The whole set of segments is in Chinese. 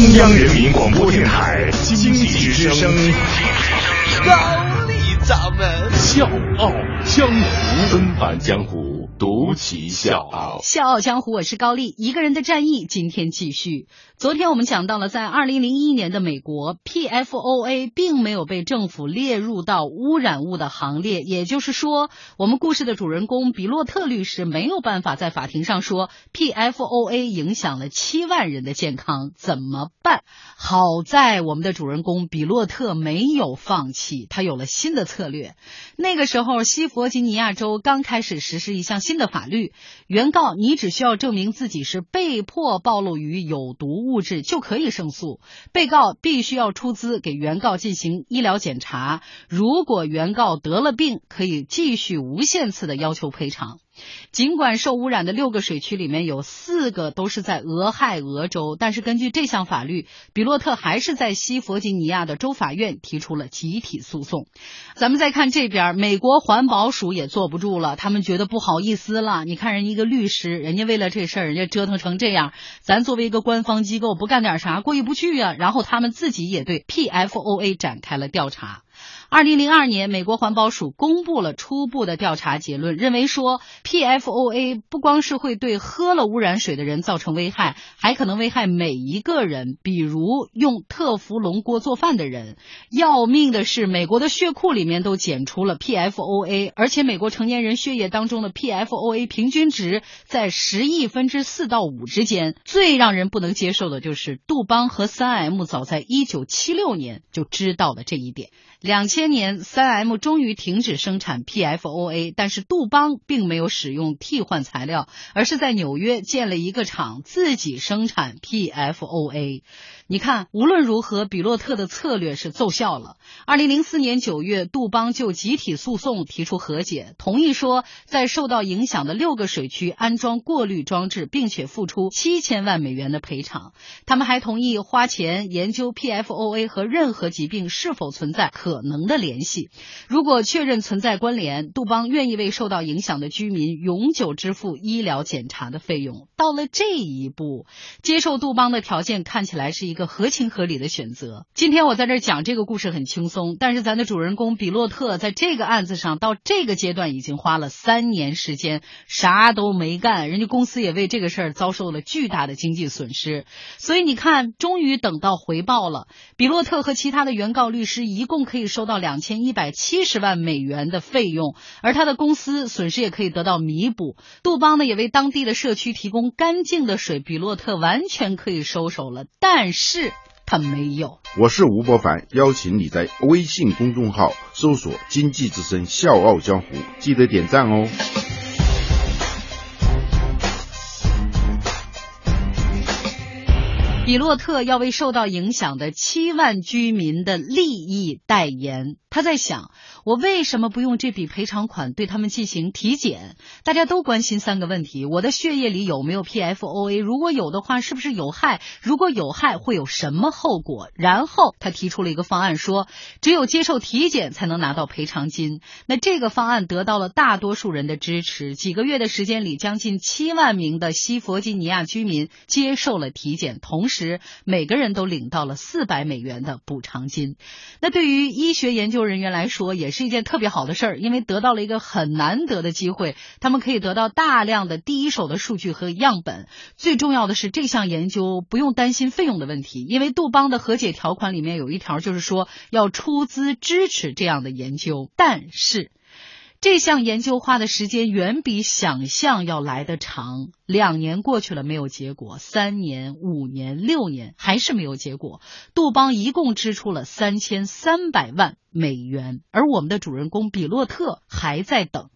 中央人民广播电台经济之声，高丽掌门。笑傲江湖，纷繁江湖，独骑笑傲。笑傲江湖，我是高丽。一个人的战役，今天继续。昨天我们讲到了，在二零零一年的美国，PFOA 并没有被政府列入到污染物的行列，也就是说，我们故事的主人公比洛特律师没有办法在法庭上说 PFOA 影响了七万人的健康，怎么办？好在我们的主人公比洛特没有放弃，他有了新的策略。那个时候，西弗吉尼亚州刚开始实施一项新的法律，原告你只需要证明自己是被迫暴露于有毒物质就可以胜诉，被告必须要出资给原告进行医疗检查，如果原告得了病，可以继续无限次的要求赔偿。尽管受污染的六个水区里面有四个都是在俄亥俄州，但是根据这项法律，比洛特还是在西弗吉尼亚的州法院提出了集体诉讼。咱们再看这边，美国环保署也坐不住了，他们觉得不好意思了。你看人一个律师，人家为了这事儿，人家折腾成这样，咱作为一个官方机构不干点啥过意不去啊。然后他们自己也对 PFOA 展开了调查。二零零二年，美国环保署公布了初步的调查结论，认为说 PFOA 不光是会对喝了污染水的人造成危害，还可能危害每一个人，比如用特氟龙锅做饭的人。要命的是，美国的血库里面都检出了 PFOA，而且美国成年人血液当中的 PFOA 平均值在十亿分之四到五之间。最让人不能接受的就是杜邦和三 M 早在一九七六年就知道了这一点。两千年，三 M 终于停止生产 PFOA，但是杜邦并没有使用替换材料，而是在纽约建了一个厂，自己生产 PFOA。你看，无论如何，比洛特的策略是奏效了。二零零四年九月，杜邦就集体诉讼提出和解，同意说在受到影响的六个水区安装过滤装置，并且付出七千万美元的赔偿。他们还同意花钱研究 PFOA 和任何疾病是否存在可能的联系。如果确认存在关联，杜邦愿意为受到影响的居民永久支付医疗检查的费用。到了这一步，接受杜邦的条件看起来是一个合情合理的选择。今天我在这儿讲这个故事很轻松，但是咱的主人公比洛特在这个案子上到这个阶段已经花了三年时间，啥都没干，人家公司也为这个事儿遭受了巨大的经济损失。所以你看，终于等到回报了，比洛特和其他的原告律师一共可以收到两千一百七十万美元的费用，而他的公司损失也可以得到弥补。杜邦呢也为当地的社区提供干净的水，比洛特完全可以收手了，但是他没有。我是吴伯凡，邀请你在微信公众号搜索“经济之声笑傲江湖”，记得点赞哦。比洛特要为受到影响的七万居民的利益代言。他在想，我为什么不用这笔赔偿款对他们进行体检？大家都关心三个问题：我的血液里有没有 PFOA？如果有的话，是不是有害？如果有害，会有什么后果？然后他提出了一个方案，说只有接受体检才能拿到赔偿金。那这个方案得到了大多数人的支持。几个月的时间里，将近七万名的西弗吉尼亚居民接受了体检，同时每个人都领到了四百美元的补偿金。那对于医学研究人员来说，也是一件特别好的事儿，因为得到了一个很难得的机会，他们可以得到大量的第一手的数据和样本。最重要的是，这项研究不用担心费用的问题，因为杜邦的和解条款里面有一条，就是说要出资支持这样的研究，但是。这项研究花的时间远比想象要来得长，两年过去了没有结果，三年、五年、六年还是没有结果。杜邦一共支出了三千三百万美元，而我们的主人公比洛特还在等。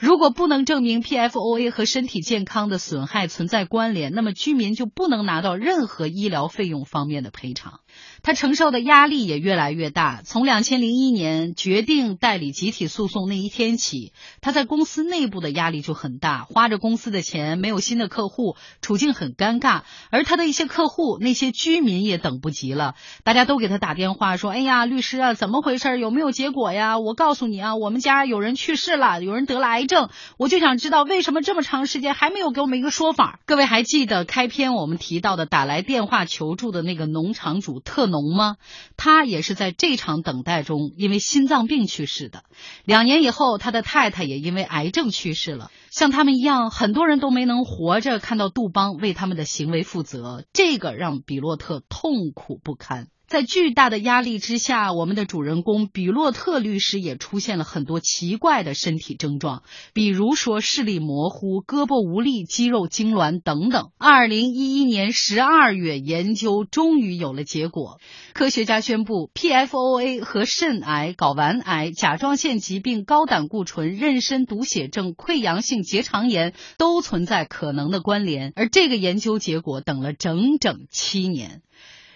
如果不能证明 PFOA 和身体健康的损害存在关联，那么居民就不能拿到任何医疗费用方面的赔偿。他承受的压力也越来越大。从两千零一年决定代理集体诉讼那一天起，他在公司内部的压力就很大，花着公司的钱，没有新的客户，处境很尴尬。而他的一些客户，那些居民也等不及了，大家都给他打电话说：“哎呀，律师啊，怎么回事？有没有结果呀？我告诉你啊，我们家有人去世了，有人得了癌症，我就想知道为什么这么长时间还没有给我们一个说法。”各位还记得开篇我们提到的打来电话求助的那个农场主特农吗？他也是在这场等待中因为心脏病去世的。两年以后，他的太太也因为癌症去世了。像他们一样，很多人都没能活着看到杜邦为他们的行为负责，这个让比洛特痛苦不堪。在巨大的压力之下，我们的主人公比洛特律师也出现了很多奇怪的身体症状，比如说视力模糊、胳膊无力、肌肉痉挛等等。二零一一年十二月，研究终于有了结果，科学家宣布，PFOA 和肾癌、睾丸癌、甲状腺疾病、高胆固醇、妊娠毒血症、溃疡性结肠炎都存在可能的关联，而这个研究结果等了整整七年。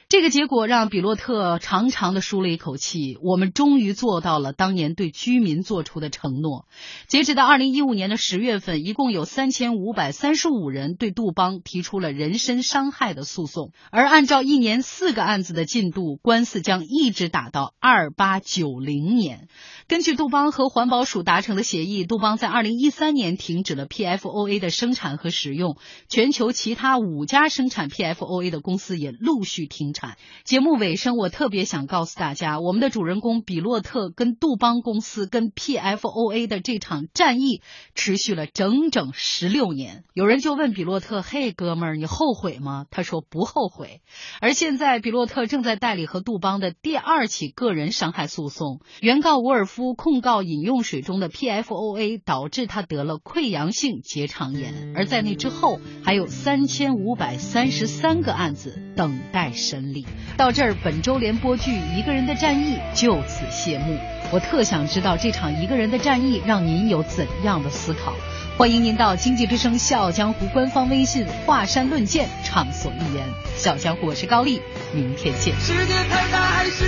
这个结果让比洛特长长的舒了一口气。我们终于做到了当年对居民做出的承诺。截止到二零一五年的十月份，一共有三千五百三十五人对杜邦提出了人身伤害的诉讼。而按照一年四个案子的进度，官司将一直打到二八九零年。根据杜邦和环保署达成的协议，杜邦在二零一三年停止了 PFOA 的生产和使用。全球其他五家生产 PFOA 的公司也陆续停。节目尾声，我特别想告诉大家，我们的主人公比洛特跟杜邦公司跟 PFOA 的这场战役持续了整整十六年。有人就问比洛特：“嘿，哥们儿，你后悔吗？”他说：“不后悔。”而现在，比洛特正在代理和杜邦的第二起个人伤害诉讼，原告沃尔夫控告饮用水中的 PFOA 导致他得了溃疡性结肠炎。而在那之后，还有三千五百三十三个案子等待审理。到这儿，本周联播剧《一个人的战役》就此谢幕。我特想知道这场一个人的战役让您有怎样的思考？欢迎您到《经济之声·笑傲江湖》官方微信“华山论剑”畅所欲言。笑傲江湖，我是高丽，明天见。世界太大还是